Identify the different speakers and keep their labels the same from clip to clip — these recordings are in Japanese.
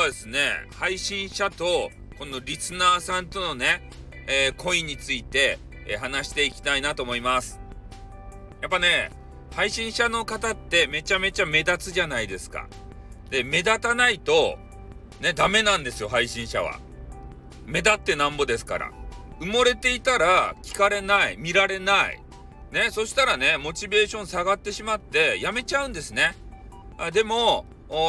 Speaker 1: はですね、配信者とこのリスナーさんとのね、えー、恋について、えー、話していきたいなと思います。やっぱね、配信者の方ってめちゃめちゃ目立つじゃないですか。で、目立たないと、ね、ダメなんですよ、配信者は。目立ってなんぼですから。埋もれていたら聞かれない、見られない。ね、そしたらね、モチベーション下がってしまってやめちゃうんですね。あでも、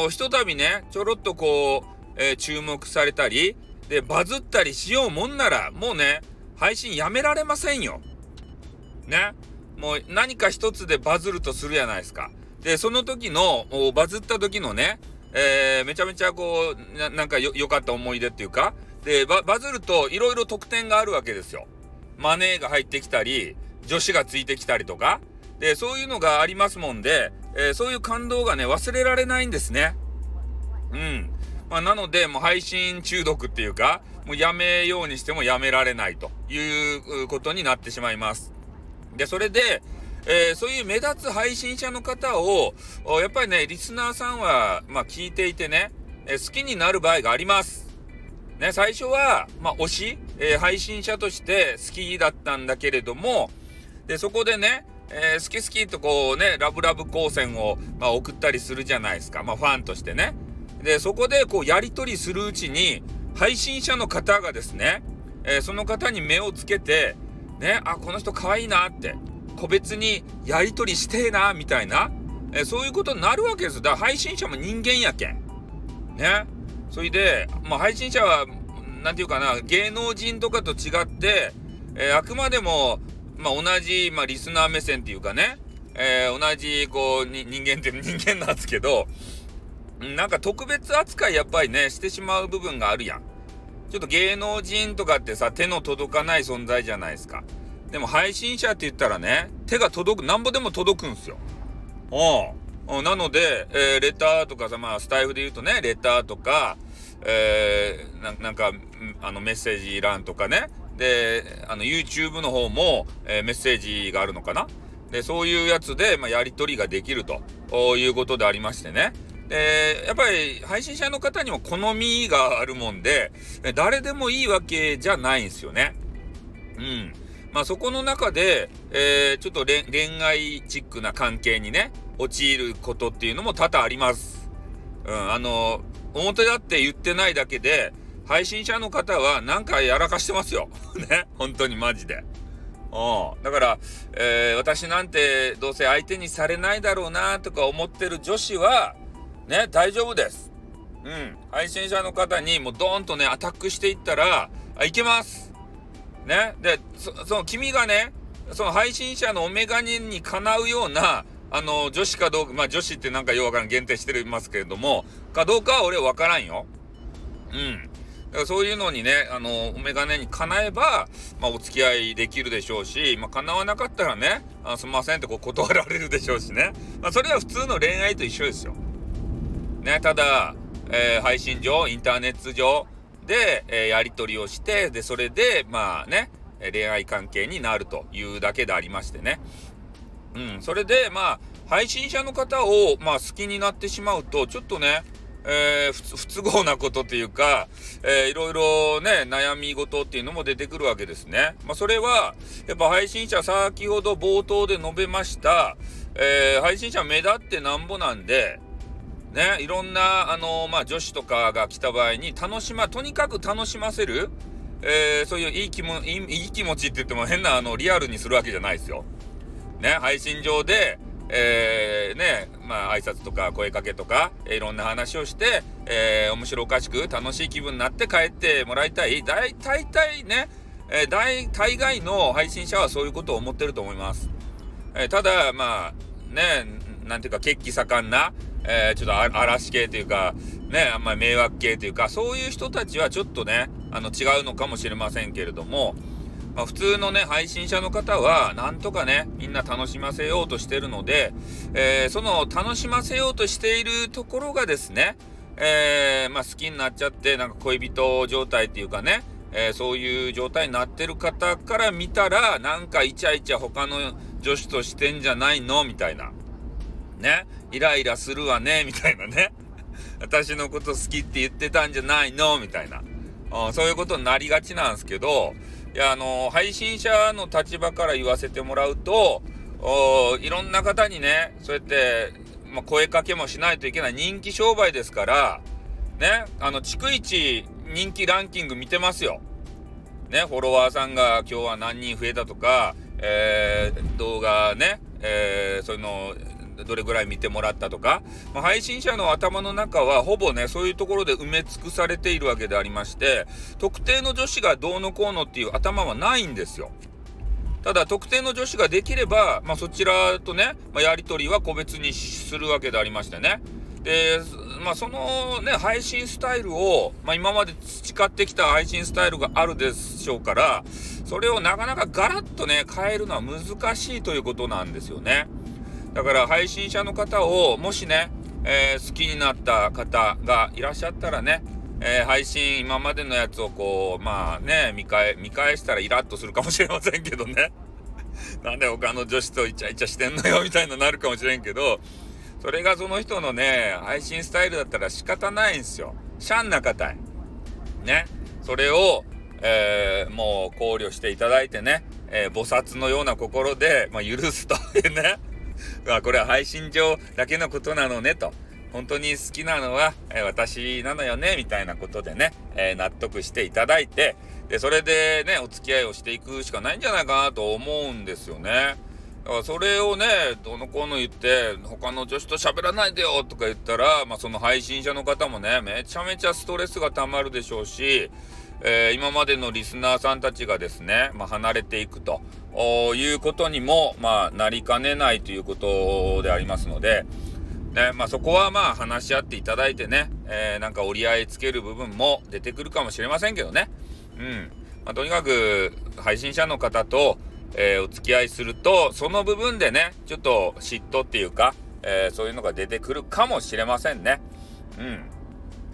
Speaker 1: ひとたびね、ちょろっとこう、えー、注目されたり、で、バズったりしようもんなら、もうね、配信やめられませんよ。ね。もう何か一つでバズるとするじゃないですか。で、その時の、バズった時のね、えー、めちゃめちゃこう、なんか良かった思い出っていうか、で、バズると色々特典があるわけですよ。マネーが入ってきたり、女子がついてきたりとか。で、そういうのがありますもんで、えー、そういう感動がね、忘れられないんですね。うん。まあ、なので、もう配信中毒っていうか、もうやめようにしてもやめられないということになってしまいます。で、それで、えー、そういう目立つ配信者の方を、やっぱりね、リスナーさんは、まあ、聞いていてね、えー、好きになる場合があります。ね、最初は、まあ、推し、えー、配信者として好きだったんだけれども、で、そこでね、えー、好き好きとこうね、ラブラブ光線を、まあ、送ったりするじゃないですか。まあ、ファンとしてね。で、そこでこう、やり取りするうちに、配信者の方がですね、えー、その方に目をつけて、ね、あ、この人可愛いなって、個別にやり取りしてえな、みたいな、えー、そういうことになるわけですだから配信者も人間やけん。ね。それで、まあ、配信者は、なんていうかな、芸能人とかと違って、えー、あくまでも、まあ、同じ、まあ、リスナー目線っていうかね、えー、同じ、こう、人間って 人間なんですけど、なんか特別扱いやっぱりね、してしまう部分があるやん。ちょっと芸能人とかってさ、手の届かない存在じゃないですか。でも配信者って言ったらね、手が届く、なんぼでも届くんすよ。うん。なので、えー、レターとかさ、まあ、スタイフで言うとね、レターとか、えー、なんか、あの、メッセージ欄とかね。で、あの、YouTube の方も、えー、メッセージがあるのかな？で、そういうやつで、まあ、やり取りができるということでありましてね。で、やっぱり配信者の方にも好みがあるもんで、誰でもいいわけじゃないんですよね。うん。まあそこの中で、えー、ちょっと恋愛チックな関係にね、陥ることっていうのも多々あります。うん、あの、表だって言ってないだけで、配信者の方はなんかやらかしてますよ。ね。本当にマジで。うん。だから、えー、私なんてどうせ相手にされないだろうなとか思ってる女子は、ね、大丈夫です。うん。配信者の方にもうドーンとね、アタックしていったら、あ、いけます。ね。で、そその君がね、その配信者のオメガニにかなうような、あの、女子かどうか、まあ女子ってなんかようわからん限定してますけれども、かどうかは俺わからんよ。うん。だからそういうのにね、あの、お眼鏡にかなえば、まあ、お付き合いできるでしょうし、まあ、叶わなかったらね、あすみませんってこう断られるでしょうしね。まあ、それは普通の恋愛と一緒ですよ。ね、ただ、えー、配信上、インターネット上で、えー、やり取りをして、で、それで、まあね、恋愛関係になるというだけでありましてね。うん、それで、まあ、配信者の方を、まあ、好きになってしまうと、ちょっとね、えー、不都合なことっていうか、えー、いろいろね、悩み事っていうのも出てくるわけですね。まあ、それは、やっぱ配信者、先ほど冒頭で述べました、えー、配信者目立ってなんぼなんで、ね、いろんな、あのまあ、女子とかが来た場合に、楽しま、とにかく楽しませる、えー、そういういい気も、いい気持ちって言っても変な、あの、リアルにするわけじゃないですよ。ね、配信上で、えー、ね、まあ、挨拶とか声かけとか、いろんな話をして、えー、面白おかしく楽しい気分になって帰ってもらいたい。大体ね、えー、大、大概の配信者はそういうことを思ってると思います。えー、ただ、まあ、ね、なんていうか、血気盛んな、えー、ちょっと嵐系というか、ね、あんまり迷惑系というか、そういう人たちはちょっとね、あの、違うのかもしれませんけれども、まあ、普通のね、配信者の方は、なんとかね、みんな楽しませようとしてるので、えー、その楽しませようとしているところがですね、えー、まあ、好きになっちゃって、なんか恋人状態っていうかね、えー、そういう状態になってる方から見たら、なんかイチャイチャ他の女子としてんじゃないの？みたいな。ね？イライラするわね、みたいなね。私のこと好きって言ってたんじゃないの？みたいな。うん、そういうことになりがちなんですけど、いや、あの配信者の立場から言わせてもらうと、いろんな方にね、そうやって、まあ、声かけもしないといけない人気商売ですから、ね、あの、逐一人気ランキング見てますよ。ね、フォロワーさんが今日は何人増えたとか、えー、動画ね、えー、そういうのどれぐらい見てもらったとか、まあ、配信者の頭の中はほぼね、そういうところで埋め尽くされているわけでありまして、特定の女子がどうのこうのっていう頭はないんですよ。ただ、特定の女子ができれば、まあ、そちらとね、まあ、やり取りは個別にするわけでありましてね。で、まあ、そのね、配信スタイルを、まあ、今まで培ってきた配信スタイルがあるでしょうから、それをなかなかガラッとね、変えるのは難しいということなんですよね。だから配信者の方をもしね、えー、好きになった方がいらっしゃったらね、えー、配信今までのやつをこうまあね見返見返したらイラッとするかもしれませんけどね。なんで他の女子とイチャイチャしてんのよみたいになるかもしれんけどそれがその人のね配信スタイルだったら仕方ないんですよ。シャンな方へ。ね。それを、えー、もう考慮していただいてね、えー、菩薩のような心で、まあ、許すというね。あこれは配信上だけのことなのねと。本当に好きなのは、え私なのよねみたいなことでね、え、納得していただいてでそれでねお付き合いをしていくしかないんじゃないかなと思うんですよね。だからそれをねどの子の言って他の女子と喋らないでよとか言ったら、まあ、その配信者の方もねめちゃめちゃストレスがたまるでしょうしえー、今までのリスナーさんたちがですね、まあ、離れていくということにも、まあ、なりかねないということでありますので、ねまあ、そこはまあ話し合っていただいてね、えー、なんか折り合いつける部分も出てくるかもしれませんけどね。うんまあ、とにかく配信者の方と、えー、お付き合いするとその部分でねちょっと嫉妬っていうか、えー、そういうのが出てくるかもしれませんね。うん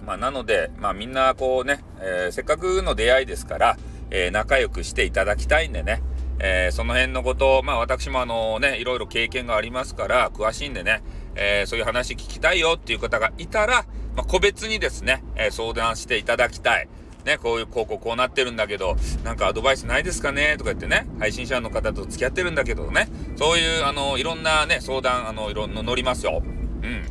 Speaker 1: まあ、なので、まあ、みんなこうね、えー、せっかくの出会いですから、えー、仲良くしていただきたいんでね、えー、その辺のこと、まあ、私もあのね、いろいろ経験がありますから、詳しいんでね、えそういう話聞きたいよっていう方がいたら、まあ、個別にですね、え相談していただきたい。ね、こういう、こうこうこうなってるんだけど、なんかアドバイスないですかねとか言ってね、配信者の方と付き合ってるんだけどね、そういう、あの、いろんなね、相談、あの、いろんな乗りますよ。うん。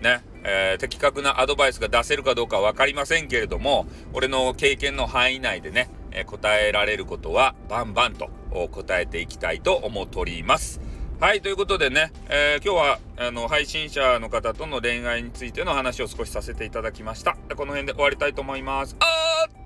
Speaker 1: ね。えー、的確なアドバイスが出せるかどうか分かりませんけれども、俺の経験の範囲内でね、えー、答えられることはバンバンと答えていきたいと思っております。はい、ということでね、えー、今日はあの配信者の方との恋愛についての話を少しさせていただきました。この辺で終わりたいと思います。あ